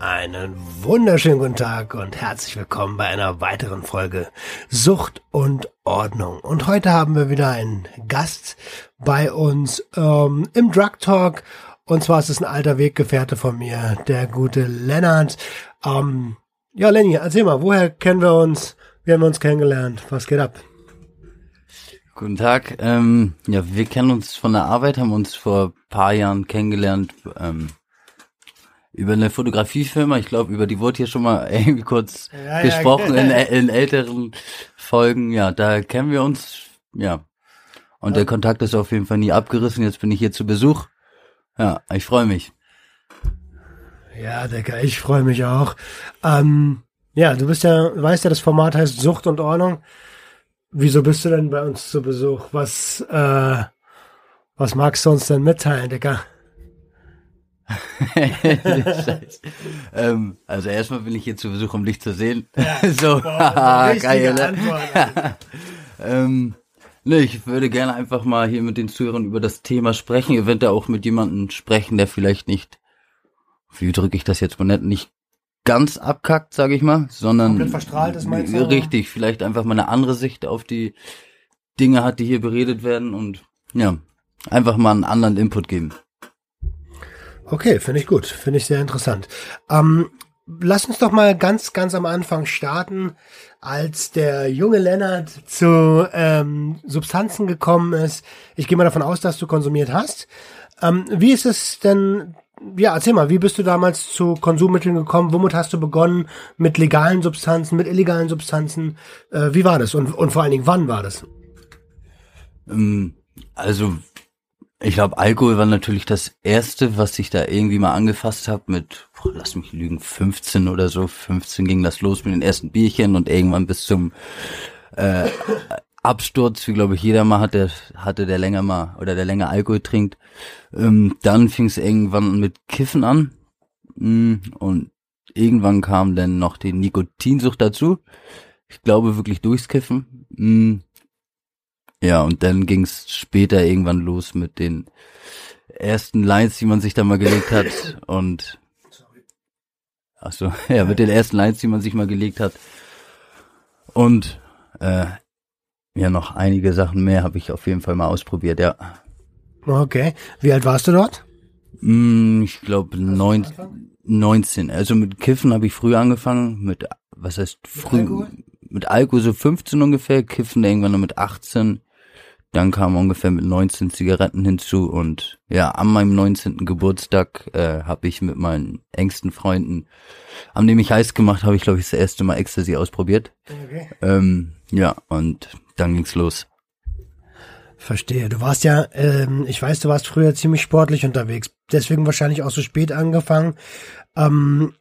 Einen wunderschönen guten Tag und herzlich willkommen bei einer weiteren Folge Sucht und Ordnung. Und heute haben wir wieder einen Gast bei uns ähm, im Drug Talk. Und zwar ist es ein alter Weggefährte von mir, der gute Lennart. Ähm, ja, Lenny, erzähl mal, woher kennen wir uns? Wie haben wir uns kennengelernt? Was geht ab? Guten Tag. Ähm, ja, wir kennen uns von der Arbeit, haben uns vor paar Jahren kennengelernt. Ähm, über eine Fotografiefirma. Ich glaube, über die wurde hier schon mal irgendwie kurz ja, gesprochen ja. in, in älteren Folgen. Ja, da kennen wir uns. Ja. Und ja. der Kontakt ist auf jeden Fall nie abgerissen. Jetzt bin ich hier zu Besuch. Ja, ich freue mich. Ja, Decker, ich freue mich auch. Ähm, ja, du bist ja, weißt ja, das Format heißt Sucht und Ordnung. Wieso bist du denn bei uns zu Besuch? Was, äh, was magst du uns denn mitteilen, Decker? ähm, also erstmal bin ich hier zu Besuch, um dich zu sehen. Ja, so, boah, geil, ähm, ne, ich würde gerne einfach mal hier mit den Zuhörern über das Thema sprechen, eventuell auch mit jemandem sprechen, der vielleicht nicht, wie drücke ich das jetzt mal nett, nicht ganz abkackt, sage ich mal, sondern komplett verstrahlt ist meinst du? Richtig, vielleicht einfach mal eine andere Sicht auf die Dinge hat, die hier beredet werden und ja, einfach mal einen anderen Input geben. Okay, finde ich gut, finde ich sehr interessant. Ähm, lass uns doch mal ganz, ganz am Anfang starten, als der junge Lennart zu ähm, Substanzen gekommen ist. Ich gehe mal davon aus, dass du konsumiert hast. Ähm, wie ist es denn ja, erzähl mal, wie bist du damals zu Konsummitteln gekommen? Womit hast du begonnen? Mit legalen Substanzen, mit illegalen Substanzen? Äh, wie war das? Und, und vor allen Dingen, wann war das? Ähm, also ich glaube, Alkohol war natürlich das erste, was ich da irgendwie mal angefasst habe mit, boah, lass mich lügen, 15 oder so. 15 ging das los mit den ersten Bierchen und irgendwann bis zum äh, Absturz, wie glaube ich jeder mal hatte, hatte der länger mal oder der länger Alkohol trinkt. Ähm, dann fing es irgendwann mit Kiffen an mm, und irgendwann kam dann noch die Nikotinsucht dazu. Ich glaube wirklich durchs Kiffen. Ja, und dann ging es später irgendwann los mit den ersten Lines, die man sich da mal gelegt hat. Und ach so, ja, mit den ersten Lines, die man sich mal gelegt hat. Und äh, ja, noch einige Sachen mehr habe ich auf jeden Fall mal ausprobiert, ja. Okay. Wie alt warst du dort? Mm, ich glaube 19. Also mit Kiffen habe ich früh angefangen, mit was heißt früh? Mit Alkohol? mit Alkohol so 15 ungefähr, Kiffen irgendwann nur mit 18. Dann kamen ungefähr mit 19 Zigaretten hinzu und ja, an meinem 19. Geburtstag äh, habe ich mit meinen engsten Freunden, haben die mich heiß gemacht, habe ich glaube ich das erste Mal Ecstasy ausprobiert. Okay. Ähm, ja, und dann ging's los. Verstehe. Du warst ja, ähm, ich weiß, du warst früher ziemlich sportlich unterwegs, deswegen wahrscheinlich auch so spät angefangen. Ähm,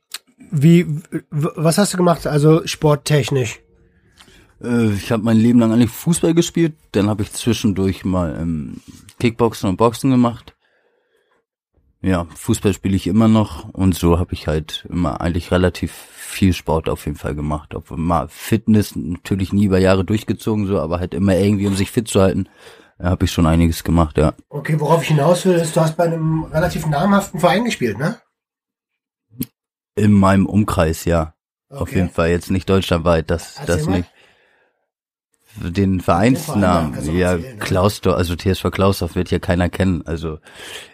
wie, was hast du gemacht, also sporttechnisch? Äh, ich habe mein Leben lang eigentlich Fußball gespielt. Dann habe ich zwischendurch mal ähm, Kickboxen und Boxen gemacht. Ja, Fußball spiele ich immer noch und so habe ich halt immer eigentlich relativ viel Sport auf jeden Fall gemacht. Obwohl mal Fitness natürlich nie über Jahre durchgezogen so, aber halt immer irgendwie, um sich fit zu halten, habe ich schon einiges gemacht, ja. Okay, worauf ich hinaus will, ist, du hast bei einem relativ namhaften Verein gespielt, ne? In meinem Umkreis, ja. Okay. Auf jeden Fall jetzt nicht deutschlandweit, das, das nicht den Vereinsnamen. Ja, Klausdorf, also TSV Klausdorf wird hier keiner kennen. Also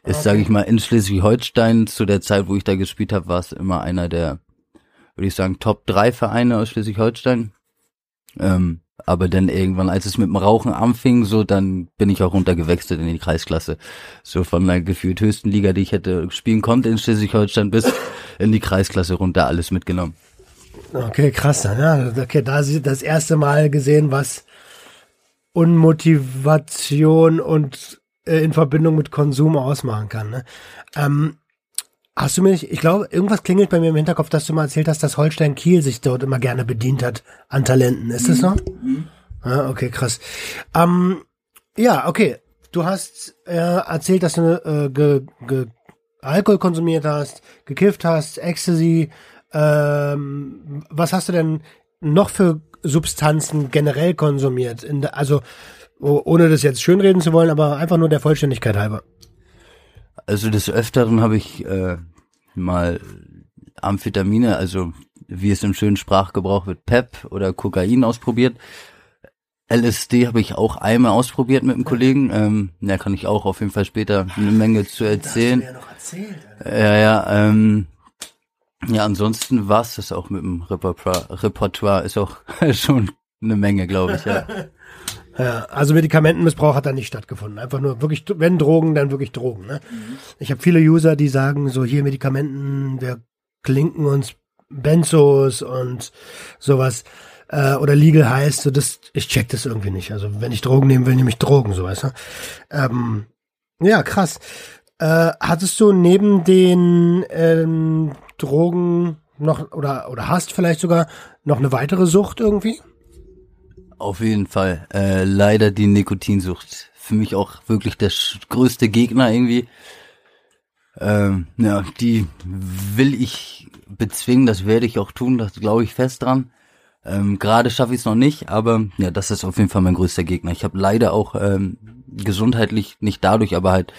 ist, okay. sage ich mal, in Schleswig-Holstein zu der Zeit, wo ich da gespielt habe, war es immer einer der, würde ich sagen, Top drei Vereine aus Schleswig-Holstein. Ähm, aber dann irgendwann, als es mit dem Rauchen anfing, so dann bin ich auch runtergewechselt in die Kreisklasse. So von der gefühlt höchsten Liga, die ich hätte spielen konnte in Schleswig-Holstein bis in die Kreisklasse runter, alles mitgenommen. Okay, krass. Ja, okay, da das erste Mal gesehen, was Unmotivation und äh, in Verbindung mit Konsum ausmachen kann. Ne? Ähm, hast du mir nicht, ich glaube, irgendwas klingelt bei mir im Hinterkopf, dass du mal erzählt hast, dass Holstein Kiel sich dort immer gerne bedient hat an Talenten. Ist das so? Mhm. Ah, okay, krass. Ähm, Ja, okay. Du hast äh, erzählt, dass du äh, ge, ge, Alkohol konsumiert hast, gekifft hast, Ecstasy. Ähm, was hast du denn noch für Substanzen generell konsumiert? Also ohne das jetzt schönreden zu wollen, aber einfach nur der Vollständigkeit halber. Also des Öfteren habe ich äh, mal Amphetamine, also wie es im schönen Sprachgebrauch wird, PEP oder Kokain ausprobiert. LSD habe ich auch einmal ausprobiert mit einem Kollegen. Ähm, da kann ich auch auf jeden Fall später eine Menge zu erzählen. Das hast du ja, noch erzählt, ja, ja. Ähm, ja, ansonsten war's das auch mit dem Repertoire. Repertoire ist auch schon eine Menge, glaube ich. Ja. Ja, also Medikamentenmissbrauch hat da nicht stattgefunden. Einfach nur wirklich, wenn Drogen, dann wirklich Drogen. Ne? Mhm. Ich habe viele User, die sagen, so hier Medikamenten, wir klinken uns Benzos und sowas äh, oder Legal heißt, so das, ich check das irgendwie nicht. Also wenn ich Drogen nehmen will, nehme ich Drogen, so weißt du. Ähm, ja, krass. Äh, hattest du neben den ähm, Drogen noch oder oder hast vielleicht sogar noch eine weitere Sucht irgendwie? Auf jeden Fall. Äh, leider die Nikotinsucht. Für mich auch wirklich der größte Gegner irgendwie. Ähm, ja, die will ich bezwingen, das werde ich auch tun, das glaube ich fest dran. Ähm, Gerade schaffe ich es noch nicht, aber ja, das ist auf jeden Fall mein größter Gegner. Ich habe leider auch ähm, gesundheitlich nicht dadurch, aber halt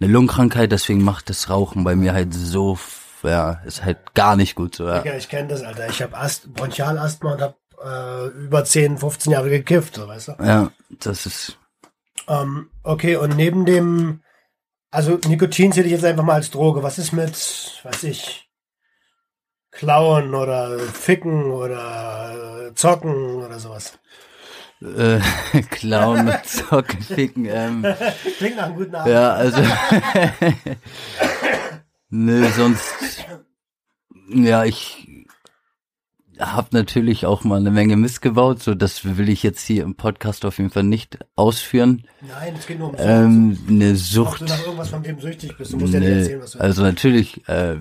eine Lungenkrankheit, deswegen macht das Rauchen bei mir halt so, ja, ist halt gar nicht gut so. Ja, ich kenne das, Alter. Ich habe Ast Bronchialasthma und habe äh, über 10, 15 Jahre gekifft, so, weißt du? Ja, das ist. Ähm, okay, und neben dem, also Nikotin zähle ich jetzt einfach mal als Droge. Was ist mit, weiß ich, klauen oder ficken oder zocken oder sowas? Äh, klauen, zocken, ficken. Ähm, Klingt nach einem guten Abend. Ja, also. Nö, sonst. Ja, ich habe natürlich auch mal eine Menge Mist gebaut, so das will ich jetzt hier im Podcast auf jeden Fall nicht ausführen. Nein, es geht nur um Sucht. Ähm, eine Sucht. Ob du nach irgendwas von dem süchtig bist, du musst nee, ja nicht erzählen, was du Also natürlich, äh,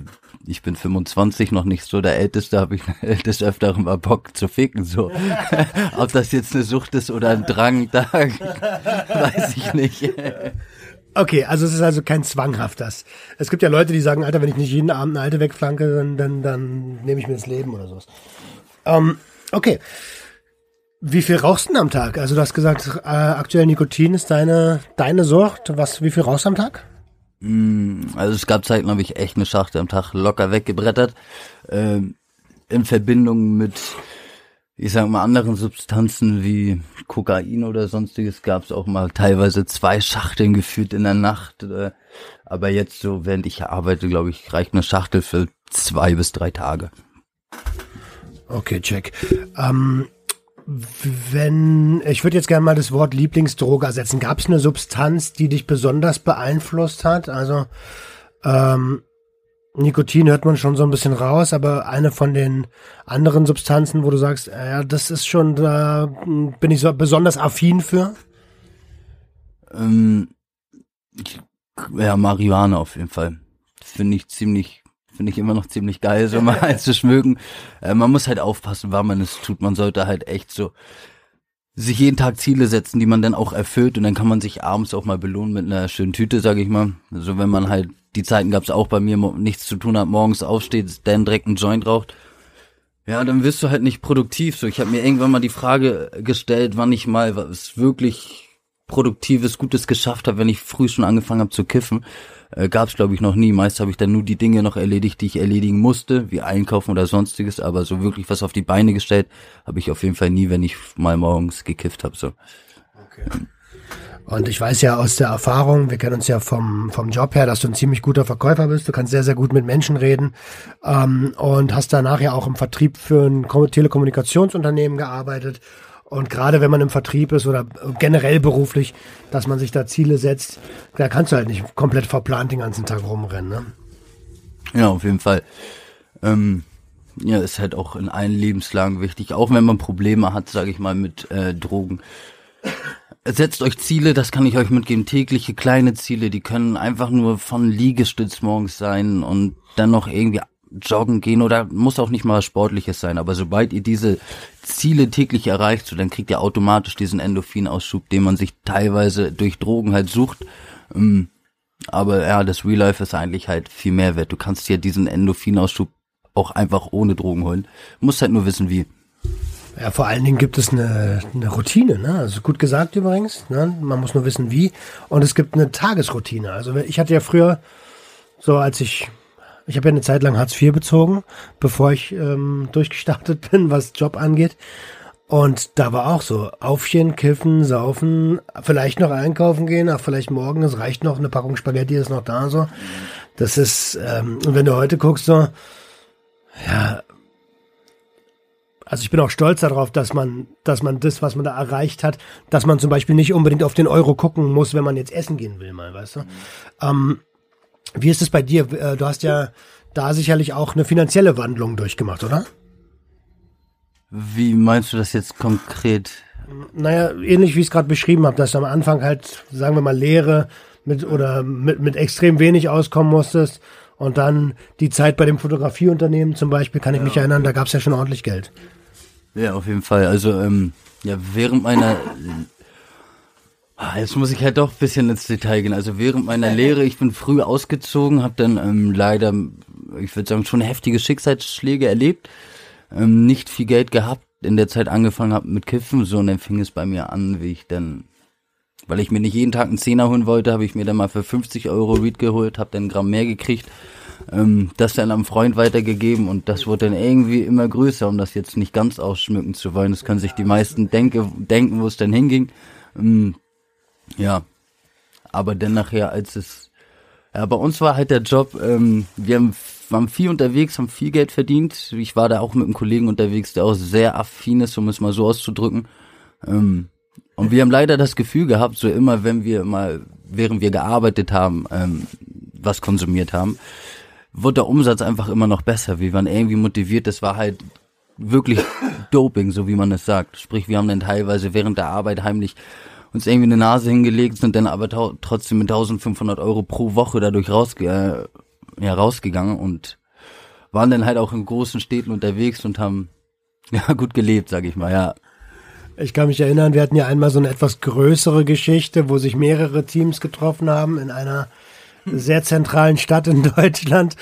ich bin 25, noch nicht so der Älteste, habe ich des Öfteren mal Bock zu ficken, so. Ob das jetzt eine Sucht ist oder ein Drang, da weiß ich nicht. Okay, also es ist also kein zwanghaftes. Es gibt ja Leute, die sagen, Alter, wenn ich nicht jeden Abend eine Alte wegflanke, dann, dann, dann nehme ich mir das Leben oder sowas. Ähm, okay. Wie viel rauchst du denn am Tag? Also du hast gesagt, äh, aktuell Nikotin ist deine, deine Sucht. Was, wie viel rauchst du am Tag? Mm, also es gab Zeiten, habe ich echt eine Schachtel am Tag locker weggebrettert. Ähm, in Verbindung mit ich sag mal, anderen Substanzen wie Kokain oder sonstiges gab es auch mal teilweise zwei Schachteln gefühlt in der Nacht. Äh, aber jetzt so, während ich arbeite, glaube ich, reicht eine Schachtel für zwei bis drei Tage. Okay, check. Ähm, wenn, ich würde jetzt gerne mal das Wort Lieblingsdroge ersetzen. Gab es eine Substanz, die dich besonders beeinflusst hat? Also, ähm, Nikotin hört man schon so ein bisschen raus, aber eine von den anderen Substanzen, wo du sagst, äh, ja, das ist schon, da bin ich so besonders affin für? Ähm, ja, Marihuana auf jeden Fall. Finde ich ziemlich, finde ich immer noch ziemlich geil, so mal zu schmücken. Äh, man muss halt aufpassen, wann man es tut. Man sollte halt echt so sich jeden Tag Ziele setzen, die man dann auch erfüllt und dann kann man sich abends auch mal belohnen mit einer schönen Tüte, sag ich mal. Also wenn man halt, die Zeiten gab es auch bei mir, nichts zu tun hat, morgens aufsteht, dann direkt einen Joint raucht. Ja, dann wirst du halt nicht produktiv. So, ich habe mir irgendwann mal die Frage gestellt, wann ich mal was wirklich Produktives, Gutes geschafft habe, wenn ich früh schon angefangen habe zu kiffen äh, gab es glaube ich noch nie. Meist habe ich dann nur die Dinge noch erledigt, die ich erledigen musste, wie einkaufen oder sonstiges, aber so wirklich was auf die Beine gestellt habe ich auf jeden Fall nie, wenn ich mal morgens gekifft habe. So. Okay. Und ich weiß ja aus der Erfahrung, wir kennen uns ja vom, vom Job her, dass du ein ziemlich guter Verkäufer bist. Du kannst sehr, sehr gut mit Menschen reden ähm, und hast danach ja auch im Vertrieb für ein Telekommunikationsunternehmen gearbeitet und gerade wenn man im Vertrieb ist oder generell beruflich, dass man sich da Ziele setzt, da kannst du halt nicht komplett verplant den ganzen Tag rumrennen. Ne? Ja, auf jeden Fall. Ähm, ja, ist halt auch in allen Lebenslagen wichtig, auch wenn man Probleme hat, sage ich mal, mit äh, Drogen. Setzt euch Ziele, das kann ich euch mitgeben, tägliche kleine Ziele, die können einfach nur von Liegestütz morgens sein und dann noch irgendwie joggen gehen oder muss auch nicht mal was Sportliches sein, aber sobald ihr diese Ziele täglich erreicht, so dann kriegt ihr automatisch diesen Endorphinausschub, den man sich teilweise durch Drogen halt sucht. Ähm, aber ja, das Real Life ist eigentlich halt viel mehr wert. Du kannst dir diesen Endorphinausschub auch einfach ohne Drogen holen. Musst halt nur wissen, wie. Ja, vor allen Dingen gibt es eine, eine Routine, ne? Also gut gesagt übrigens, ne? Man muss nur wissen, wie. Und es gibt eine Tagesroutine. Also ich hatte ja früher, so als ich, ich habe ja eine Zeit lang Hartz IV bezogen, bevor ich ähm, durchgestartet bin, was Job angeht. Und da war auch so, Aufstehen, kiffen, saufen, vielleicht noch einkaufen gehen, ach, vielleicht morgen, es reicht noch, eine Packung Spaghetti ist noch da, so. Das ist, ähm, und wenn du heute guckst, so, ja, also ich bin auch stolz darauf, dass man, dass man das, was man da erreicht hat, dass man zum Beispiel nicht unbedingt auf den Euro gucken muss, wenn man jetzt essen gehen will, mal, weißt du. Mhm. Ähm, wie ist es bei dir? Äh, du hast ja da sicherlich auch eine finanzielle Wandlung durchgemacht, oder? Wie meinst du das jetzt konkret? Naja, ähnlich wie ich es gerade beschrieben habe, dass du am Anfang halt, sagen wir mal, Lehre mit oder mit, mit extrem wenig auskommen musstest und dann die Zeit bei dem Fotografieunternehmen zum Beispiel, kann ich ja. mich erinnern, da gab es ja schon ordentlich Geld. Ja, auf jeden Fall. Also ähm, ja, während meiner ah, Jetzt muss ich halt doch ein bisschen ins Detail gehen. Also während meiner Lehre, ich bin früh ausgezogen, habe dann ähm, leider, ich würde sagen, schon heftige Schicksalsschläge erlebt ähm, nicht viel Geld gehabt, in der Zeit angefangen habe mit Kiffen, so und dann fing es bei mir an, wie ich dann, weil ich mir nicht jeden Tag einen Zehner holen wollte, habe ich mir dann mal für 50 Euro Weed geholt, habe dann ein Gramm mehr gekriegt, ähm, das dann am Freund weitergegeben und das wurde dann irgendwie immer größer, um das jetzt nicht ganz ausschmücken zu wollen. Das können sich die meisten denke, denken, wo es dann hinging. Ähm, ja, aber dann nachher, als es, ja, bei uns war halt der Job, ähm, wir haben waren viel unterwegs, haben viel Geld verdient. Ich war da auch mit einem Kollegen unterwegs, der auch sehr affin ist, um es mal so auszudrücken. Ähm, und wir haben leider das Gefühl gehabt, so immer, wenn wir mal, während wir gearbeitet haben, ähm, was konsumiert haben, wurde der Umsatz einfach immer noch besser. Wir waren irgendwie motiviert. Das war halt wirklich Doping, so wie man es sagt. Sprich, wir haben dann teilweise während der Arbeit heimlich uns irgendwie eine Nase hingelegt, sind dann aber trotzdem mit 1500 Euro pro Woche dadurch rausge äh, ja, rausgegangen und waren dann halt auch in großen Städten unterwegs und haben ja gut gelebt, sag ich mal, ja. Ich kann mich erinnern, wir hatten ja einmal so eine etwas größere Geschichte, wo sich mehrere Teams getroffen haben in einer sehr zentralen Stadt in Deutschland.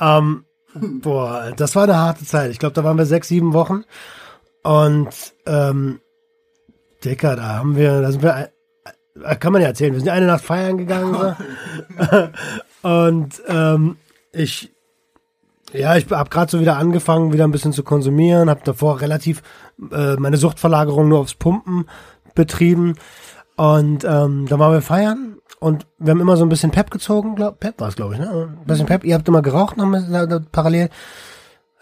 Ähm, boah, das war eine harte Zeit. Ich glaube, da waren wir sechs, sieben Wochen. Und ähm, Dicker, da haben wir, da sind wir, äh, kann man ja erzählen, wir sind eine Nacht feiern gegangen. So. Und ähm, ich, ja, ich habe gerade so wieder angefangen, wieder ein bisschen zu konsumieren, habe davor relativ äh, meine Suchtverlagerung nur aufs Pumpen betrieben. Und ähm, da waren wir feiern und wir haben immer so ein bisschen Pep gezogen, glaub, Pep war es, glaube ich, ne? Ein bisschen Pep. Ihr habt immer geraucht noch mit, parallel.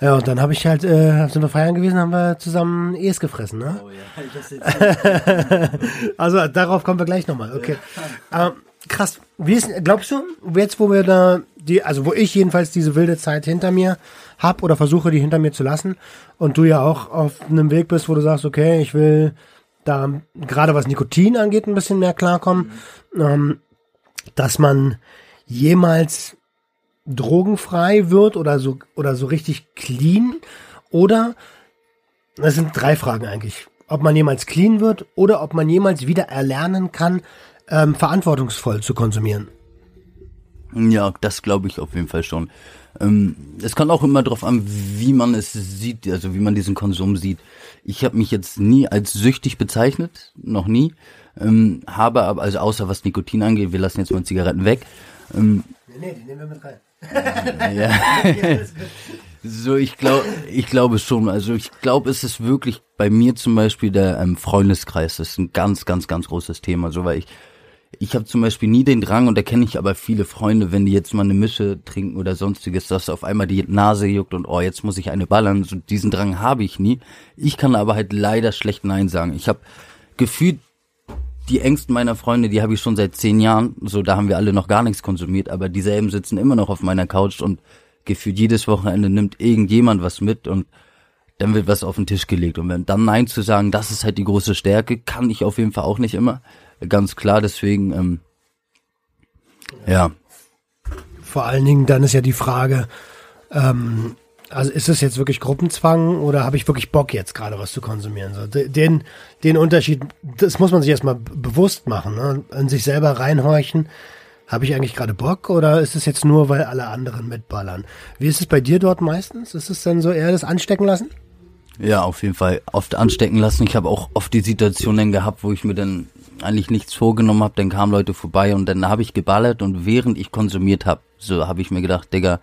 Ja, und dann habe ich halt, äh, sind wir feiern gewesen, haben wir zusammen Es gefressen, ne? Oh ja, Also darauf kommen wir gleich nochmal, okay. ähm, krass. Wie ist, glaubst du, jetzt wo wir da, die, also wo ich jedenfalls diese wilde Zeit hinter mir hab oder versuche, die hinter mir zu lassen und du ja auch auf einem Weg bist, wo du sagst, okay, ich will da gerade was Nikotin angeht, ein bisschen mehr klarkommen, mhm. ähm, dass man jemals drogenfrei wird oder so oder so richtig clean oder das sind drei Fragen eigentlich. Ob man jemals clean wird oder ob man jemals wieder erlernen kann, ähm, verantwortungsvoll zu konsumieren. Ja, das glaube ich auf jeden Fall schon. Ähm, es kommt auch immer darauf an, wie man es sieht, also wie man diesen Konsum sieht. Ich habe mich jetzt nie als süchtig bezeichnet, noch nie. Ähm, habe aber, also außer was Nikotin angeht, wir lassen jetzt mal Zigaretten weg. Ähm, nee, nee, die nehmen wir mit rein. ja. so, ich glaube, ich glaube schon. Also ich glaube, es ist wirklich bei mir zum Beispiel der ähm, Freundeskreis. Das ist ein ganz, ganz, ganz großes Thema. So, weil ich ich habe zum Beispiel nie den Drang, und da kenne ich aber viele Freunde, wenn die jetzt mal eine Mische trinken oder sonstiges, dass auf einmal die Nase juckt und oh, jetzt muss ich eine ballern. So, diesen Drang habe ich nie. Ich kann aber halt leider schlecht Nein sagen. Ich habe gefühlt die Ängsten meiner Freunde, die habe ich schon seit zehn Jahren. So, da haben wir alle noch gar nichts konsumiert, aber dieselben sitzen immer noch auf meiner Couch und gefühlt jedes Wochenende nimmt irgendjemand was mit und dann wird was auf den Tisch gelegt. Und wenn dann Nein zu sagen, das ist halt die große Stärke, kann ich auf jeden Fall auch nicht immer ganz klar. Deswegen, ähm, ja. Vor allen Dingen, dann ist ja die Frage, Ähm, also ist es jetzt wirklich Gruppenzwang oder habe ich wirklich Bock jetzt gerade was zu konsumieren? So, den, den Unterschied, das muss man sich erstmal bewusst machen, ne? in sich selber reinhorchen. Habe ich eigentlich gerade Bock oder ist es jetzt nur, weil alle anderen mitballern? Wie ist es bei dir dort meistens? Ist es dann so eher das Anstecken lassen? Ja, auf jeden Fall oft anstecken lassen. Ich habe auch oft die Situationen gehabt, wo ich mir dann eigentlich nichts vorgenommen habe, dann kamen Leute vorbei und dann habe ich geballert und während ich konsumiert habe, so habe ich mir gedacht, Digga,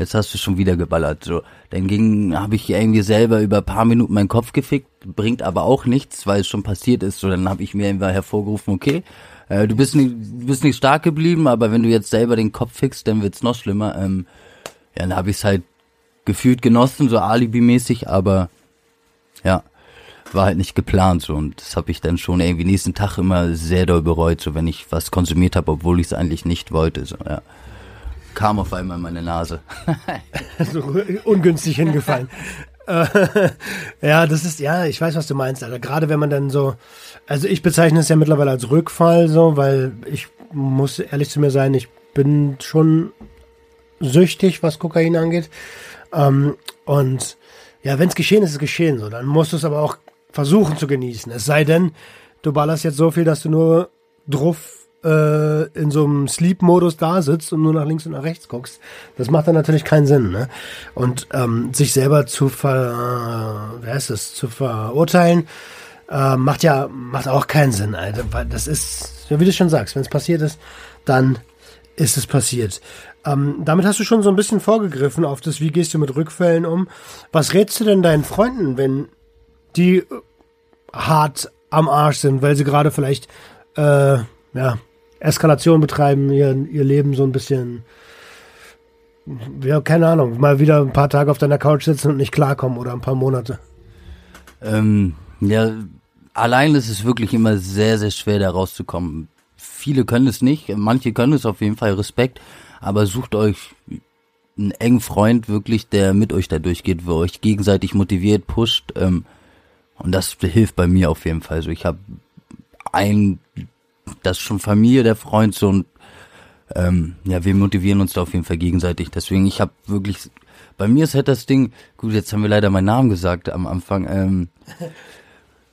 jetzt hast du schon wieder geballert. So, dann ging, habe ich irgendwie selber über paar Minuten meinen Kopf gefickt, bringt aber auch nichts, weil es schon passiert ist. So, dann habe ich mir einfach hervorgerufen, okay, äh, du bist nicht, bist nicht stark geblieben, aber wenn du jetzt selber den Kopf fickst, dann wird's noch schlimmer. Ähm, ja, dann habe ich es halt gefühlt genossen, so alibimäßig, aber ja, war halt nicht geplant so und das habe ich dann schon irgendwie nächsten Tag immer sehr doll bereut, so wenn ich was konsumiert habe, obwohl ich es eigentlich nicht wollte. So, ja kam auf einmal in meine Nase. so ungünstig hingefallen. Äh, ja, das ist, ja, ich weiß, was du meinst, Alter. Gerade wenn man dann so, also ich bezeichne es ja mittlerweile als Rückfall, so, weil ich muss ehrlich zu mir sein, ich bin schon süchtig, was Kokain angeht. Ähm, und ja, wenn es geschehen ist, ist es geschehen, so. Dann musst du es aber auch versuchen zu genießen. Es sei denn, du ballerst jetzt so viel, dass du nur drauf äh, in so einem Sleep-Modus da sitzt und nur nach links und nach rechts guckst, das macht dann natürlich keinen Sinn. Ne? Und ähm, sich selber zu ver, äh, wer ist es, zu verurteilen, äh, macht ja macht auch keinen Sinn, Alter. Weil das ist, ja, wie du schon sagst, wenn es passiert ist, dann ist es passiert. Ähm, damit hast du schon so ein bisschen vorgegriffen auf das, wie gehst du mit Rückfällen um. Was rätst du denn deinen Freunden, wenn die hart am Arsch sind, weil sie gerade vielleicht äh, ja, Eskalation betreiben, ihr, ihr Leben so ein bisschen, ja, keine Ahnung, mal wieder ein paar Tage auf deiner Couch sitzen und nicht klarkommen oder ein paar Monate? Ähm, ja, allein ist es wirklich immer sehr, sehr schwer, da rauszukommen. Viele können es nicht, manche können es auf jeden Fall, Respekt, aber sucht euch einen engen Freund wirklich, der mit euch da durchgeht, wo euch gegenseitig motiviert, pusht, ähm, und das hilft bei mir auf jeden Fall. Also ich habe einen das ist schon Familie, der Freund so und ähm, ja, wir motivieren uns da auf jeden Fall gegenseitig. Deswegen, ich habe wirklich, bei mir ist halt das Ding, gut, jetzt haben wir leider meinen Namen gesagt am Anfang, ähm,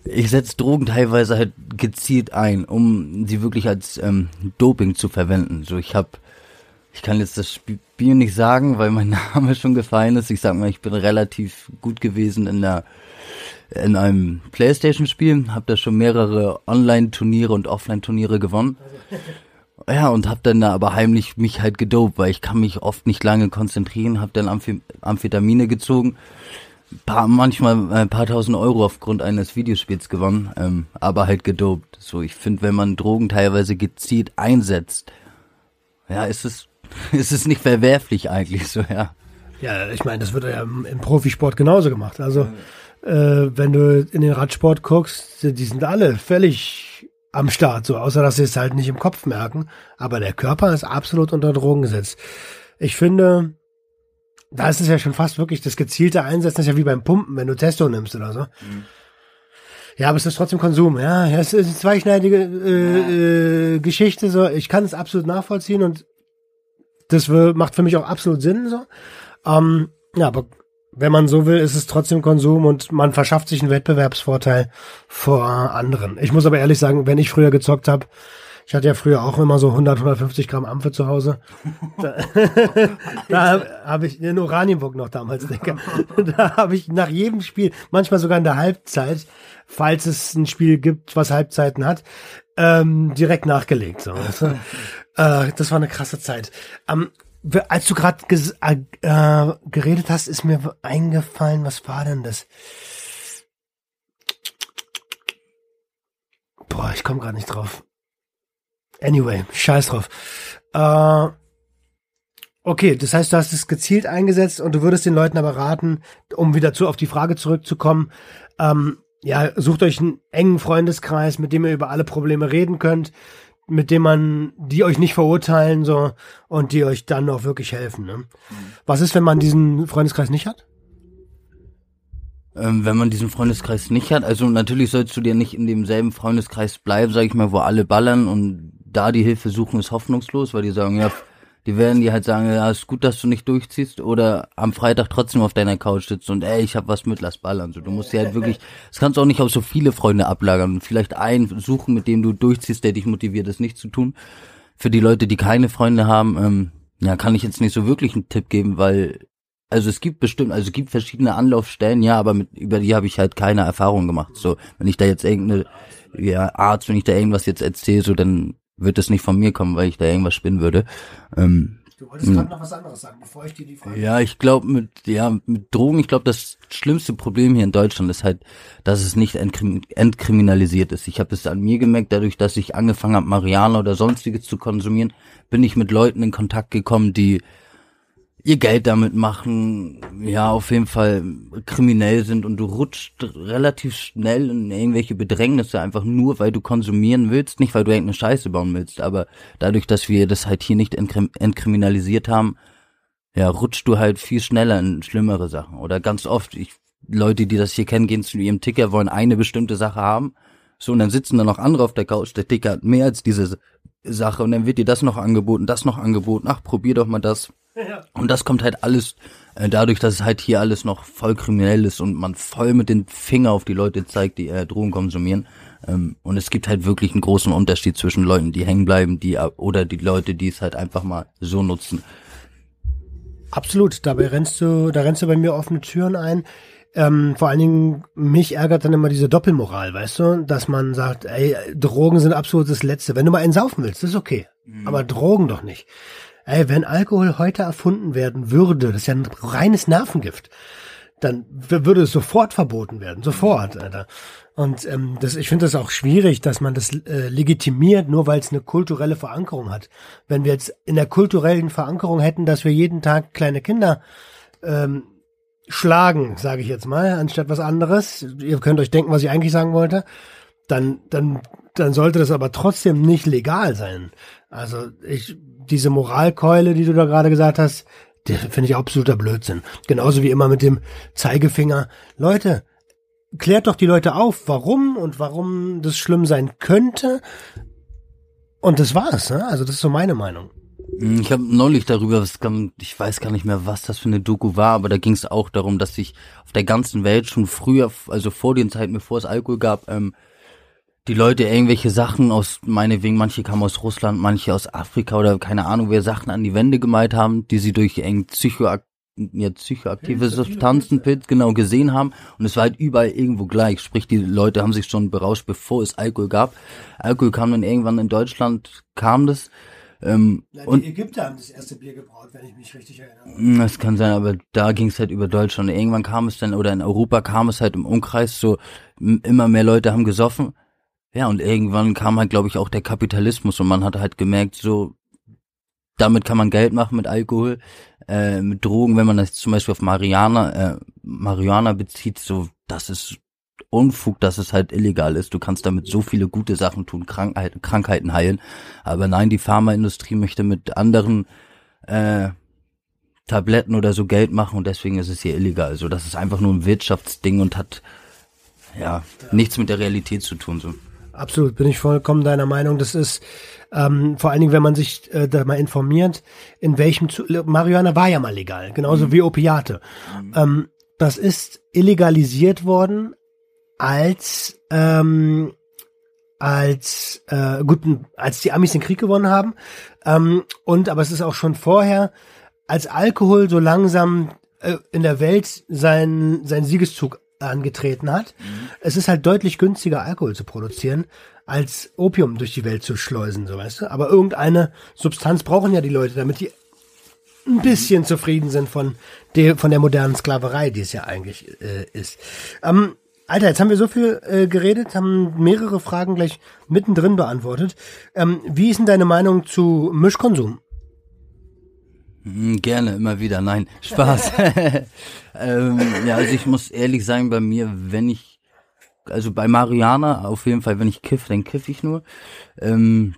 ich setze Drogen teilweise halt gezielt ein, um sie wirklich als ähm, Doping zu verwenden. So, ich habe, ich kann jetzt das Spiel nicht sagen, weil mein Name schon gefallen ist. Ich sag mal, ich bin relativ gut gewesen in der in einem Playstation-Spiel, habe da schon mehrere Online-Turniere und Offline-Turniere gewonnen. Ja, und hab dann da aber heimlich mich halt gedopt, weil ich kann mich oft nicht lange konzentrieren, hab dann Amphetamine gezogen, paar, manchmal ein paar tausend Euro aufgrund eines Videospiels gewonnen, ähm, aber halt gedopt. So, ich finde, wenn man Drogen teilweise gezielt einsetzt, ja, ist es, ist es nicht verwerflich eigentlich so, ja. Ja, ich meine, das wird ja im, im Profisport genauso gemacht. Also äh, wenn du in den Radsport guckst, die sind alle völlig am Start, so außer dass sie es halt nicht im Kopf merken. Aber der Körper ist absolut unter Drogen gesetzt. Ich finde, da ist es ja schon fast wirklich das gezielte Einsetzen, das ist ja wie beim Pumpen, wenn du Testo nimmst oder so. Mhm. Ja, aber es ist trotzdem Konsum, ja. Es ist eine zweischneidige äh, äh, Geschichte, so. Ich kann es absolut nachvollziehen und das macht für mich auch absolut Sinn, so. Ähm, ja, aber wenn man so will, ist es trotzdem Konsum und man verschafft sich einen Wettbewerbsvorteil vor anderen. Ich muss aber ehrlich sagen, wenn ich früher gezockt habe, ich hatte ja früher auch immer so 100, 150 Gramm Ampfe zu Hause. Da, da habe ich in Oranienburg noch damals, denke. Da habe ich nach jedem Spiel, manchmal sogar in der Halbzeit, falls es ein Spiel gibt, was Halbzeiten hat, ähm, direkt nachgelegt. So. Das, äh, das war eine krasse Zeit. Ähm, als du gerade äh, äh, geredet hast, ist mir eingefallen, was war denn das? Boah, ich komme gerade nicht drauf. Anyway, scheiß drauf. Äh, okay, das heißt, du hast es gezielt eingesetzt und du würdest den Leuten aber raten, um wieder zu auf die Frage zurückzukommen, ähm, ja, sucht euch einen engen Freundeskreis, mit dem ihr über alle Probleme reden könnt mit dem man, die euch nicht verurteilen, so, und die euch dann auch wirklich helfen, ne? Was ist, wenn man diesen Freundeskreis nicht hat? Ähm, wenn man diesen Freundeskreis nicht hat, also natürlich sollst du dir nicht in demselben Freundeskreis bleiben, sag ich mal, wo alle ballern und da die Hilfe suchen ist hoffnungslos, weil die sagen, ja, Die werden dir halt sagen, ja, ist gut, dass du nicht durchziehst oder am Freitag trotzdem auf deiner Couch sitzt und ey, ich hab was mit, lass ballern. So, du musst dir halt wirklich, das kannst du auch nicht auf so viele Freunde ablagern. Vielleicht einen suchen, mit dem du durchziehst, der dich motiviert, es nicht zu tun. Für die Leute, die keine Freunde haben, ähm, ja, kann ich jetzt nicht so wirklich einen Tipp geben, weil also es gibt bestimmt, also es gibt verschiedene Anlaufstellen, ja, aber mit, über die habe ich halt keine Erfahrung gemacht. So, wenn ich da jetzt irgendeine, ja, Arzt, wenn ich da irgendwas jetzt erzähle, so dann wird es nicht von mir kommen, weil ich da irgendwas spinnen würde. Ähm, Du wolltest gerade noch was anderes sagen, bevor ich dir die Frage. ja, ich glaube mit ja mit Drogen, ich glaube das schlimmste Problem hier in Deutschland ist halt, dass es nicht entkrim entkriminalisiert ist. Ich habe es an mir gemerkt, dadurch, dass ich angefangen habe, Marihuana oder sonstiges zu konsumieren, bin ich mit Leuten in Kontakt gekommen, die ihr Geld damit machen, ja, auf jeden Fall kriminell sind und du rutscht relativ schnell in irgendwelche Bedrängnisse einfach nur, weil du konsumieren willst, nicht weil du irgendeine Scheiße bauen willst, aber dadurch, dass wir das halt hier nicht entkrim entkriminalisiert haben, ja, rutscht du halt viel schneller in schlimmere Sachen. Oder ganz oft, ich, Leute, die das hier kennen, gehen zu ihrem Ticker, wollen eine bestimmte Sache haben, so, und dann sitzen da noch andere auf der Couch, der Ticker hat mehr als diese Sache, und dann wird dir das noch angeboten, das noch angeboten, ach, probier doch mal das. Und das kommt halt alles äh, dadurch, dass es halt hier alles noch voll kriminell ist und man voll mit den Finger auf die Leute zeigt, die äh, Drogen konsumieren. Ähm, und es gibt halt wirklich einen großen Unterschied zwischen Leuten, die hängen bleiben, die äh, oder die Leute, die es halt einfach mal so nutzen. Absolut, dabei rennst du, da rennst du bei mir offene Türen ein. Ähm, vor allen Dingen, mich ärgert dann immer diese Doppelmoral, weißt du, dass man sagt, ey, Drogen sind absolut das Letzte. Wenn du mal einen saufen willst, ist okay. Aber Drogen doch nicht. Ey, wenn Alkohol heute erfunden werden würde, das ist ja ein reines Nervengift, dann würde es sofort verboten werden, sofort, Alter. Und ähm, das, ich finde das auch schwierig, dass man das äh, legitimiert, nur weil es eine kulturelle Verankerung hat. Wenn wir jetzt in der kulturellen Verankerung hätten, dass wir jeden Tag kleine Kinder ähm, schlagen, sage ich jetzt mal, anstatt was anderes, ihr könnt euch denken, was ich eigentlich sagen wollte, dann, dann, dann sollte das aber trotzdem nicht legal sein. Also ich, diese Moralkeule, die du da gerade gesagt hast, die finde ich absoluter Blödsinn. Genauso wie immer mit dem Zeigefinger. Leute, klärt doch die Leute auf, warum und warum das schlimm sein könnte. Und das war's, ne? Also das ist so meine Meinung. Hm, Ich habe neulich darüber, ich weiß gar nicht mehr, was das für eine Doku war, aber da ging es auch darum, dass sich auf der ganzen Welt schon früher, also vor den Zeiten, bevor es Alkohol gab, ähm, die Leute irgendwelche Sachen aus, meinetwegen, manche kamen aus Russland, manche aus Afrika oder keine Ahnung, wer Sachen an die Wände gemalt haben, die sie durch eng psychoak ja, psychoaktive Substanzen, Pilz, genau, gesehen haben. Und es war halt überall irgendwo gleich. Sprich, die Leute haben sich schon berauscht, bevor es Alkohol gab. Alkohol kam dann irgendwann in Deutschland, kam das. Ähm, und Ägypter haben das erste Bier gebraut, wenn ich mich richtig erinnere. Mm, Das kann sein, aber da ging es halt über Deutschland. Irgendwann kam es dann, oder in Europa kam es halt im Umkreis so, immer mehr Leute haben gesoffen. Ja, und irgendwann kam halt, glaube ich, auch der Kapitalismus und man hat halt gemerkt, so, damit kann man Geld machen mit Alkohol, äh, mit Drogen, wenn man das zum Beispiel auf Mariana, äh, Marihuana bezieht, so, das ist Unfug, dass es halt illegal ist. Du kannst damit so viele gute Sachen tun, Krankheit, Krankheiten heilen. Aber nein, die Pharmaindustrie möchte mit anderen äh, Tabletten oder so Geld machen und deswegen ist es hier illegal. Also das ist einfach nur ein Wirtschaftsding und hat ja nichts mit der Realität zu tun. So. Absolut, bin ich vollkommen deiner Meinung. Das ist ähm, vor allen Dingen, wenn man sich äh, da mal informiert, in welchem zu Marihuana war ja mal legal, genauso wie Opiate. Ähm, das ist illegalisiert worden als ähm, als äh, gut, als die Amis den Krieg gewonnen haben. Ähm, und aber es ist auch schon vorher, als Alkohol so langsam äh, in der Welt seinen sein Siegeszug angetreten hat. Es ist halt deutlich günstiger, Alkohol zu produzieren, als Opium durch die Welt zu schleusen, so weißt du. Aber irgendeine Substanz brauchen ja die Leute, damit die ein bisschen zufrieden sind von der, von der modernen Sklaverei, die es ja eigentlich äh, ist. Ähm, Alter, jetzt haben wir so viel äh, geredet, haben mehrere Fragen gleich mittendrin beantwortet. Ähm, wie ist denn deine Meinung zu Mischkonsum? Mm, Gerne, immer wieder. Nein, Spaß. ähm, ja, also ich muss ehrlich sagen, bei mir, wenn ich, also bei Mariana auf jeden Fall, wenn ich kiff, dann kiff ich nur. Ähm,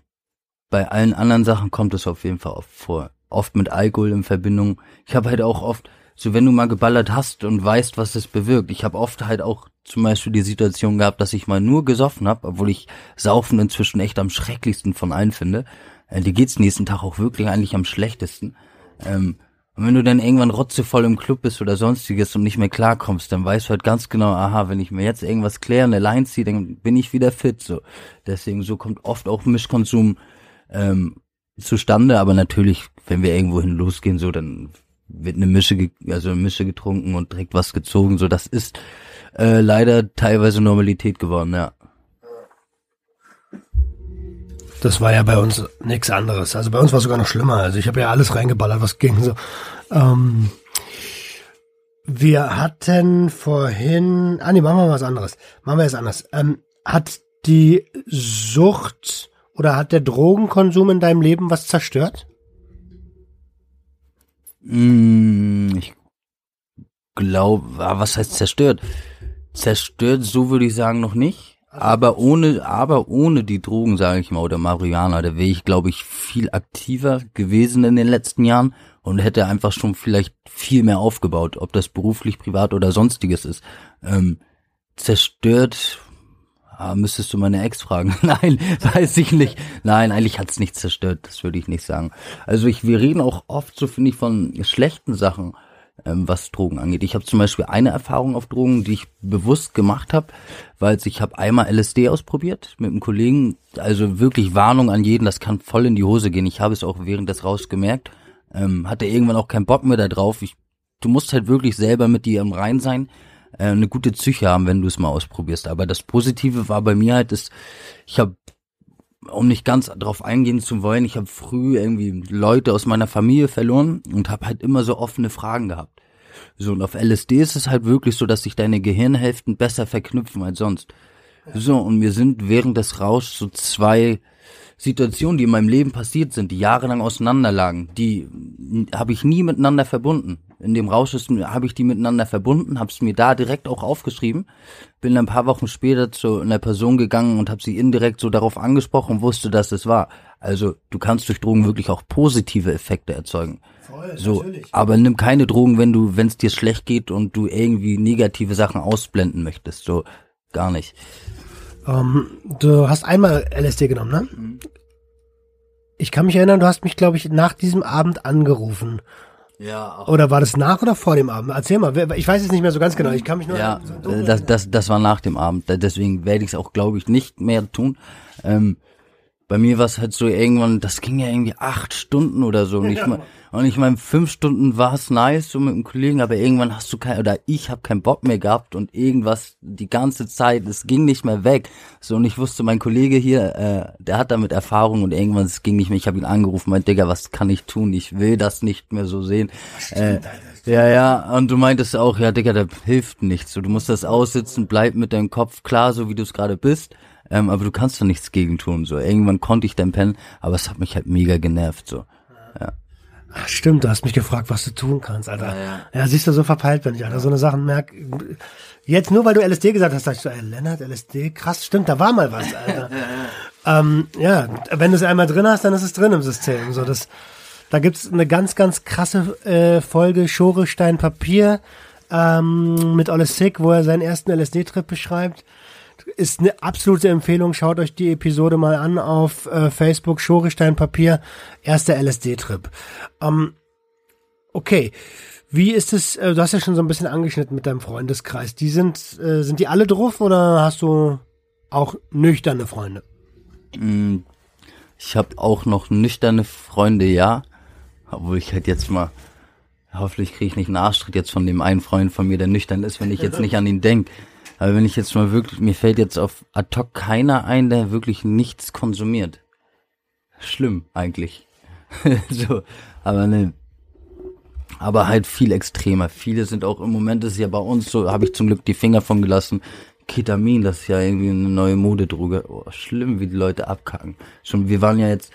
bei allen anderen Sachen kommt es auf jeden Fall oft vor. Oft mit Alkohol in Verbindung. Ich habe halt auch oft so wenn du mal geballert hast und weißt, was es bewirkt. Ich habe oft halt auch zum Beispiel die Situation gehabt, dass ich mal nur gesoffen habe, obwohl ich Saufen inzwischen echt am schrecklichsten von allen finde. Äh, dir geht's nächsten Tag auch wirklich eigentlich am schlechtesten. Ähm, und wenn du dann irgendwann rotzevoll im Club bist oder sonstiges und nicht mehr klarkommst, dann weißt du halt ganz genau, aha, wenn ich mir jetzt irgendwas klären, eine Line ziehe, dann bin ich wieder fit. So, deswegen so kommt oft auch Mischkonsum ähm, zustande. Aber natürlich, wenn wir irgendwo hin losgehen, so dann wird eine Mische, also eine Mische getrunken und direkt was gezogen. So, das ist äh, leider teilweise Normalität geworden, ja. Das war ja bei uns nichts anderes. Also bei uns war es sogar noch schlimmer. Also ich habe ja alles reingeballert, was ging. So. Ähm, wir hatten vorhin, ah nee, machen wir was anderes. Machen wir es anders. Ähm, hat die Sucht oder hat der Drogenkonsum in deinem Leben was zerstört? Mm, ich glaube, ah, was heißt zerstört? Zerstört, so würde ich sagen, noch nicht. Aber ohne, aber ohne die Drogen, sage ich mal, oder Marihuana, da wäre ich, glaube ich, viel aktiver gewesen in den letzten Jahren und hätte einfach schon vielleicht viel mehr aufgebaut, ob das beruflich, privat oder sonstiges ist. Ähm, zerstört, ah, müsstest du meine Ex fragen. Nein, weiß ich nicht. Nein, eigentlich hat's nicht zerstört, das würde ich nicht sagen. Also ich, wir reden auch oft, so finde ich, von schlechten Sachen ähm, was Drogen angeht. Ich habe zum Beispiel eine Erfahrung auf Drogen, die ich bewusst gemacht habe, weil ich habe einmal LSD ausprobiert mit einem Kollegen. Also wirklich Warnung an jeden, das kann voll in die Hose gehen. Ich habe es auch während des Raus gemerkt. Ähm, hatte irgendwann auch keinen Bock mehr da drauf. Ich, du musst halt wirklich selber mit dir im Rein sein, äh, eine gute Psyche haben, wenn du es mal ausprobierst. Aber das Positive war bei mir halt, dass ich habe um nicht ganz drauf eingehen zu wollen, ich habe früh irgendwie Leute aus meiner Familie verloren und habe halt immer so offene Fragen gehabt. So, und auf LSD ist es halt wirklich so, dass sich deine Gehirnhälften besser verknüpfen als sonst. So, und mir sind während des Rauschs so zwei Situationen, die in meinem Leben passiert sind, die jahrelang auseinanderlagen, die habe ich nie miteinander verbunden. In dem Rausch habe ich die miteinander verbunden, habe es mir da direkt auch aufgeschrieben, bin ein paar Wochen später zu einer Person gegangen und habe sie indirekt so darauf angesprochen und wusste, dass es war. Also du kannst durch Drogen wirklich auch positive Effekte erzeugen. Voll, so, natürlich. aber nimm keine Drogen, wenn du, wenn es dir schlecht geht und du irgendwie negative Sachen ausblenden möchtest. So gar nicht. Ähm, du hast einmal LSD genommen, ne? Mhm. Ich kann mich erinnern, du hast mich, glaube ich, nach diesem Abend angerufen. Ja. Oder war das nach oder vor dem Abend? Erzähl mal, ich weiß es nicht mehr so ganz genau. Ich kann mich nur. Ja, so das, das, das war nach dem Abend. Deswegen werde ich es auch, glaube ich, nicht mehr tun. Ähm, bei mir war es halt so irgendwann, das ging ja irgendwie acht Stunden oder so. Und ich, mein, und ich meine, fünf Stunden war es nice so mit dem Kollegen, aber irgendwann hast du kein, oder ich habe keinen Bock mehr gehabt und irgendwas die ganze Zeit, es ging nicht mehr weg. So und ich wusste, mein Kollege hier, äh, der hat damit Erfahrung und irgendwann es ging nicht mehr. Ich habe ihn angerufen, mein Digga, was kann ich tun? Ich will das nicht mehr so sehen. Äh, ja, ja, und du meintest auch, ja, Digga, da hilft nichts. So, du musst das aussitzen, bleib mit deinem Kopf klar, so wie du es gerade bist. Ähm, aber du kannst doch nichts gegen tun. So, irgendwann konnte ich dann pennen, aber es hat mich halt mega genervt. So, ja. Ach, stimmt, du hast mich gefragt, was du tun kannst, Alter. Ja, ja. ja siehst du, so verpeilt bin ich, Alter. So eine Sachen merk. Jetzt nur weil du LSD gesagt hast, sag ich so, ey, Lennart, LSD, krass, stimmt, da war mal was, Alter. ähm, ja, wenn du es einmal drin hast, dann ist es drin im System. So, das, da gibt's eine ganz, ganz krasse äh, Folge Schorestein Papier ähm, mit Olle Sick, wo er seinen ersten LSD-Trip beschreibt ist eine absolute Empfehlung. Schaut euch die Episode mal an auf äh, Facebook. Schorestein Papier, erster LSD-Trip. Ähm, okay. Wie ist es, äh, du hast ja schon so ein bisschen angeschnitten mit deinem Freundeskreis. Die sind, äh, sind die alle drauf oder hast du auch nüchterne Freunde? Mm, ich habe auch noch nüchterne Freunde, ja. Obwohl ich halt jetzt mal, hoffentlich kriege ich nicht einen Arschtritt jetzt von dem einen Freund von mir, der nüchtern ist, wenn ich jetzt nicht an ihn denke. Aber wenn ich jetzt mal wirklich, mir fällt jetzt auf ad hoc keiner ein, der wirklich nichts konsumiert. Schlimm eigentlich. so, aber ne. Aber halt viel extremer. Viele sind auch im Moment ist ja bei uns so, habe ich zum Glück die Finger von gelassen. Ketamin, das ist ja irgendwie eine neue Modedroge. Oh, schlimm, wie die Leute abkacken. Schon, wir waren ja jetzt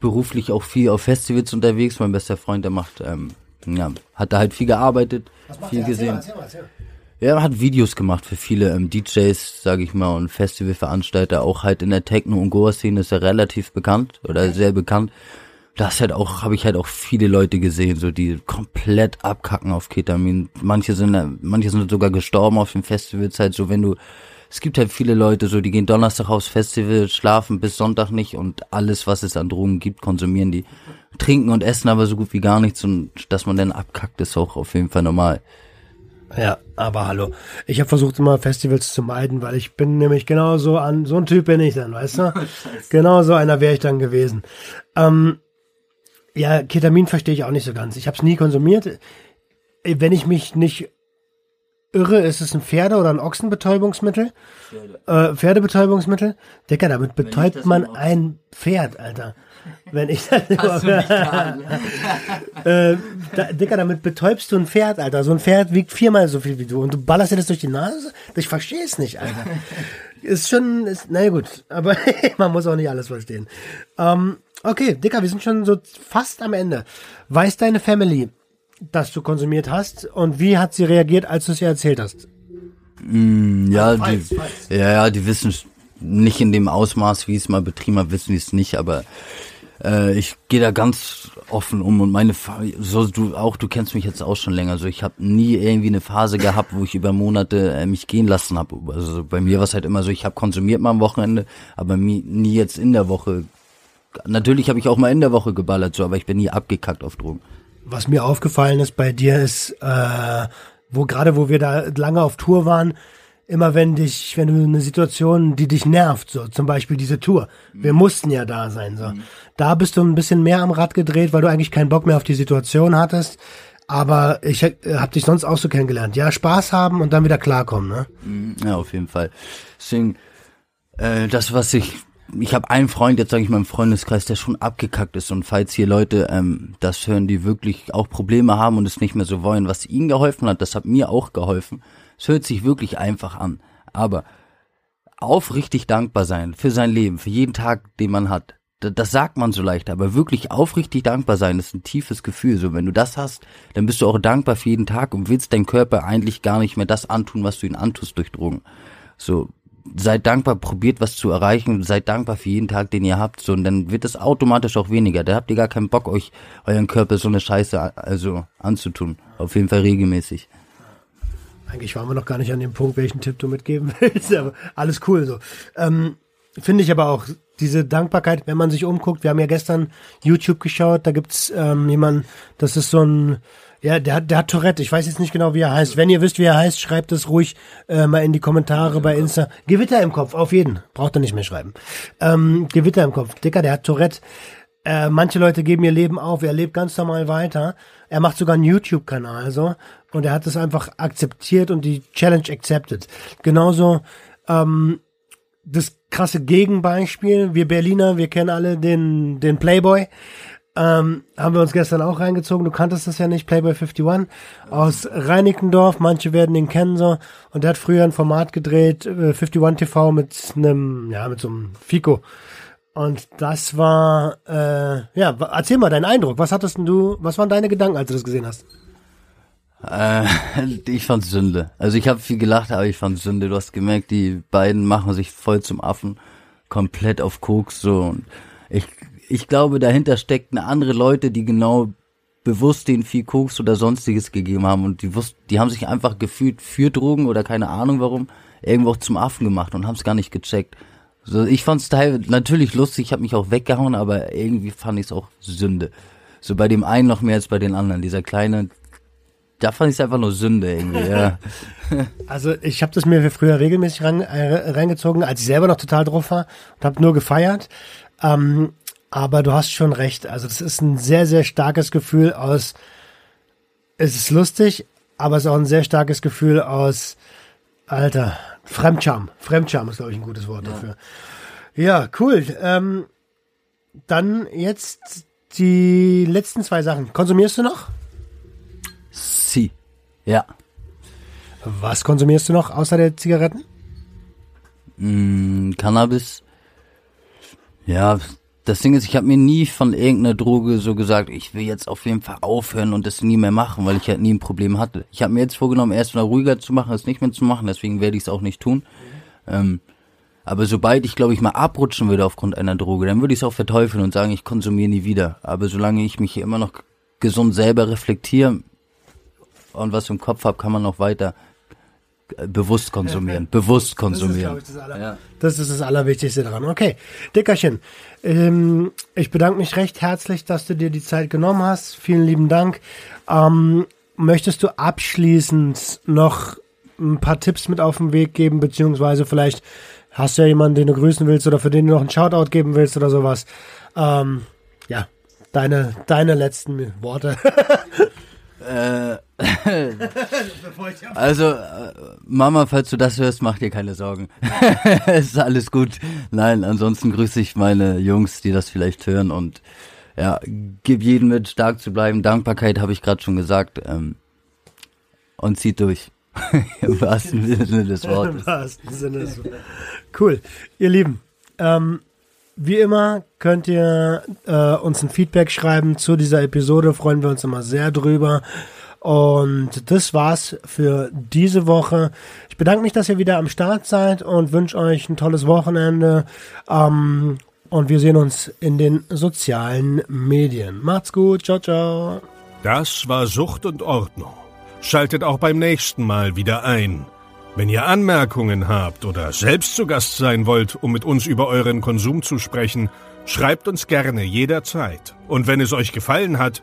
beruflich auch viel auf Festivals unterwegs. Mein bester Freund, der macht, ähm, ja, hat da halt viel gearbeitet, viel gesehen. Erzähl mal, erzähl mal. Ja, er hat Videos gemacht für viele ähm, DJs, sage ich mal, und Festivalveranstalter. Auch halt in der Techno- und Goa-Szene ist er relativ bekannt oder sehr bekannt. das halt auch, habe ich halt auch viele Leute gesehen, so die komplett abkacken auf Ketamin. Manche sind, manche sind sogar gestorben auf den Festivals, halt so, wenn du, es gibt halt viele Leute, so, die gehen Donnerstag aufs Festival, schlafen bis Sonntag nicht und alles, was es an Drogen gibt, konsumieren die. Trinken und essen aber so gut wie gar nichts und dass man dann abkackt, ist auch auf jeden Fall normal. Ja, aber hallo. Ich habe versucht immer Festivals zu meiden, weil ich bin nämlich genauso an, so ein Typ bin ich dann, weißt du? genau so einer wäre ich dann gewesen. Ähm, ja, Ketamin verstehe ich auch nicht so ganz. Ich habe es nie konsumiert. Wenn ich mich nicht irre, ist es ein Pferde- oder ein Ochsenbetäubungsmittel. Pferde. Äh, Pferdebetäubungsmittel. Dicker, damit betäubt man ein Pferd, Alter. Wenn ich das äh, da, Dicker, damit betäubst du ein Pferd, Alter. So ein Pferd wiegt viermal so viel wie du und du ballerst dir das durch die Nase? Ich verstehe es nicht, Alter. ist schon, ist, naja gut, aber man muss auch nicht alles verstehen. Ähm, Okay, Dicker, wir sind schon so fast am Ende. Weiß deine Family, dass du konsumiert hast und wie hat sie reagiert, als du es ihr erzählt hast? Mm, ja, also, die, weiß. ja, ja, die wissen nicht in dem Ausmaß, wie es mal betrieben hat, wissen die es nicht, aber äh, ich gehe da ganz offen um und meine so du auch du kennst mich jetzt auch schon länger so ich habe nie irgendwie eine Phase gehabt wo ich über Monate äh, mich gehen lassen habe also bei mir war es halt immer so ich habe konsumiert mal am Wochenende aber nie jetzt in der Woche Natürlich habe ich auch mal in der Woche geballert, so, aber ich bin nie abgekackt auf Drogen. Was mir aufgefallen ist bei dir ist, äh, wo gerade wo wir da lange auf Tour waren, immer wenn dich, wenn du eine Situation, die dich nervt, so zum Beispiel diese Tour, wir mhm. mussten ja da sein, so, mhm. da bist du ein bisschen mehr am Rad gedreht, weil du eigentlich keinen Bock mehr auf die Situation hattest. Aber ich äh, habe dich sonst auch so kennengelernt. Ja, Spaß haben und dann wieder klarkommen, ne? Mhm. Ja, auf jeden Fall. Deswegen, äh, das, was ich ich habe einen Freund, jetzt sage ich mal im Freundeskreis, der schon abgekackt ist. Und falls hier Leute ähm, das hören, die wirklich auch Probleme haben und es nicht mehr so wollen, was ihnen geholfen hat, das hat mir auch geholfen. Es hört sich wirklich einfach an. Aber aufrichtig dankbar sein für sein Leben, für jeden Tag, den man hat. Das sagt man so leicht, aber wirklich aufrichtig dankbar sein, ist ein tiefes Gefühl. So, wenn du das hast, dann bist du auch dankbar für jeden Tag und willst dein Körper eigentlich gar nicht mehr das antun, was du ihn antust durch Drogen. So, seid dankbar, probiert was zu erreichen, seid dankbar für jeden Tag, den ihr habt, so, und dann wird es automatisch auch weniger. Da habt ihr gar keinen Bock, euch euren Körper so eine Scheiße also anzutun. Auf jeden Fall regelmäßig. Eigentlich waren wir noch gar nicht an dem Punkt, welchen Tipp du mitgeben willst, aber alles cool so. Ähm, Finde ich aber auch diese Dankbarkeit, wenn man sich umguckt. Wir haben ja gestern YouTube geschaut, da gibt's ähm, jemanden, das ist so ein ja, der, der hat Tourette. Ich weiß jetzt nicht genau, wie er heißt. Wenn ihr wisst, wie er heißt, schreibt es ruhig äh, mal in die Kommentare bei Insta. Gewitter im Kopf, auf jeden. Braucht er nicht mehr schreiben. Ähm, Gewitter im Kopf. Dicker, der hat Tourette. Äh, manche Leute geben ihr Leben auf. Er lebt ganz normal weiter. Er macht sogar einen YouTube-Kanal, so. Und er hat es einfach akzeptiert und die Challenge accepted. Genauso, ähm, das krasse Gegenbeispiel. Wir Berliner, wir kennen alle den, den Playboy. Ähm, haben wir uns gestern auch reingezogen. Du kanntest das ja nicht, Playboy 51 aus Reinickendorf. Manche werden ihn kennen so. Und der hat früher ein Format gedreht, äh, 51 TV mit einem, ja, mit so einem Fico. Und das war, äh, ja, erzähl mal deinen Eindruck. Was hattest du, was waren deine Gedanken, als du das gesehen hast? Äh, ich fand Sünde. Also ich habe viel gelacht, aber ich fand Sünde. Du hast gemerkt, die beiden machen sich voll zum Affen, komplett auf Koks so. Und ich ich glaube, dahinter steckten andere Leute, die genau bewusst den viel Koks oder sonstiges gegeben haben und die wussten, die haben sich einfach gefühlt für Drogen oder keine Ahnung warum irgendwo zum Affen gemacht und haben es gar nicht gecheckt. So, ich fand's teilweise natürlich lustig, ich habe mich auch weggehauen, aber irgendwie fand ich es auch Sünde. So bei dem einen noch mehr als bei den anderen. Dieser kleine, da fand ich es einfach nur Sünde irgendwie. Ja. Also ich habe das mir früher regelmäßig rein, äh, reingezogen, als ich selber noch total drauf war und habe nur gefeiert. Ähm, aber du hast schon recht. Also das ist ein sehr, sehr starkes Gefühl aus, es ist lustig, aber es ist auch ein sehr starkes Gefühl aus, Alter, Fremdscham. Fremdscham ist, glaube ich, ein gutes Wort ja. dafür. Ja, cool. Ähm, dann jetzt die letzten zwei Sachen. Konsumierst du noch? Sie. Ja. Was konsumierst du noch außer der Zigaretten? Mm, Cannabis. Ja, das Ding ist, ich habe mir nie von irgendeiner Droge so gesagt, ich will jetzt auf jeden Fall aufhören und das nie mehr machen, weil ich halt nie ein Problem hatte. Ich habe mir jetzt vorgenommen, erst mal ruhiger zu machen, es nicht mehr zu machen, deswegen werde ich es auch nicht tun. Ähm, Aber sobald ich, glaube ich, mal abrutschen würde aufgrund einer Droge, dann würde ich es auch verteufeln und sagen, ich konsumiere nie wieder. Aber solange ich mich hier immer noch gesund selber reflektiere und was im Kopf habe, kann man noch weiter bewusst konsumieren. bewusst konsumieren. Das ist, das, ja. das ist das Allerwichtigste daran. Okay, Dickerchen, ähm, ich bedanke mich recht herzlich, dass du dir die Zeit genommen hast. Vielen lieben Dank. Ähm, möchtest du abschließend noch ein paar Tipps mit auf den Weg geben, beziehungsweise vielleicht hast du ja jemanden, den du grüßen willst oder für den du noch einen Shoutout geben willst oder sowas. Ähm, ja, deine, deine letzten Worte. äh, also, äh, Mama, falls du das hörst, mach dir keine Sorgen. es ist alles gut. Nein, ansonsten grüße ich meine Jungs, die das vielleicht hören und ja, gib jedem mit, stark zu bleiben. Dankbarkeit habe ich gerade schon gesagt. Ähm, und zieht durch. Im wahrsten Sinne des Wortes. Im wahrsten Sinne des Wortes. Cool. Ihr Lieben, ähm, wie immer könnt ihr äh, uns ein Feedback schreiben zu dieser Episode. Freuen wir uns immer sehr drüber. Und das war's für diese Woche. Ich bedanke mich, dass ihr wieder am Start seid und wünsche euch ein tolles Wochenende. Ähm, und wir sehen uns in den sozialen Medien. Macht's gut. Ciao, ciao. Das war Sucht und Ordnung. Schaltet auch beim nächsten Mal wieder ein. Wenn ihr Anmerkungen habt oder selbst zu Gast sein wollt, um mit uns über euren Konsum zu sprechen, schreibt uns gerne jederzeit. Und wenn es euch gefallen hat,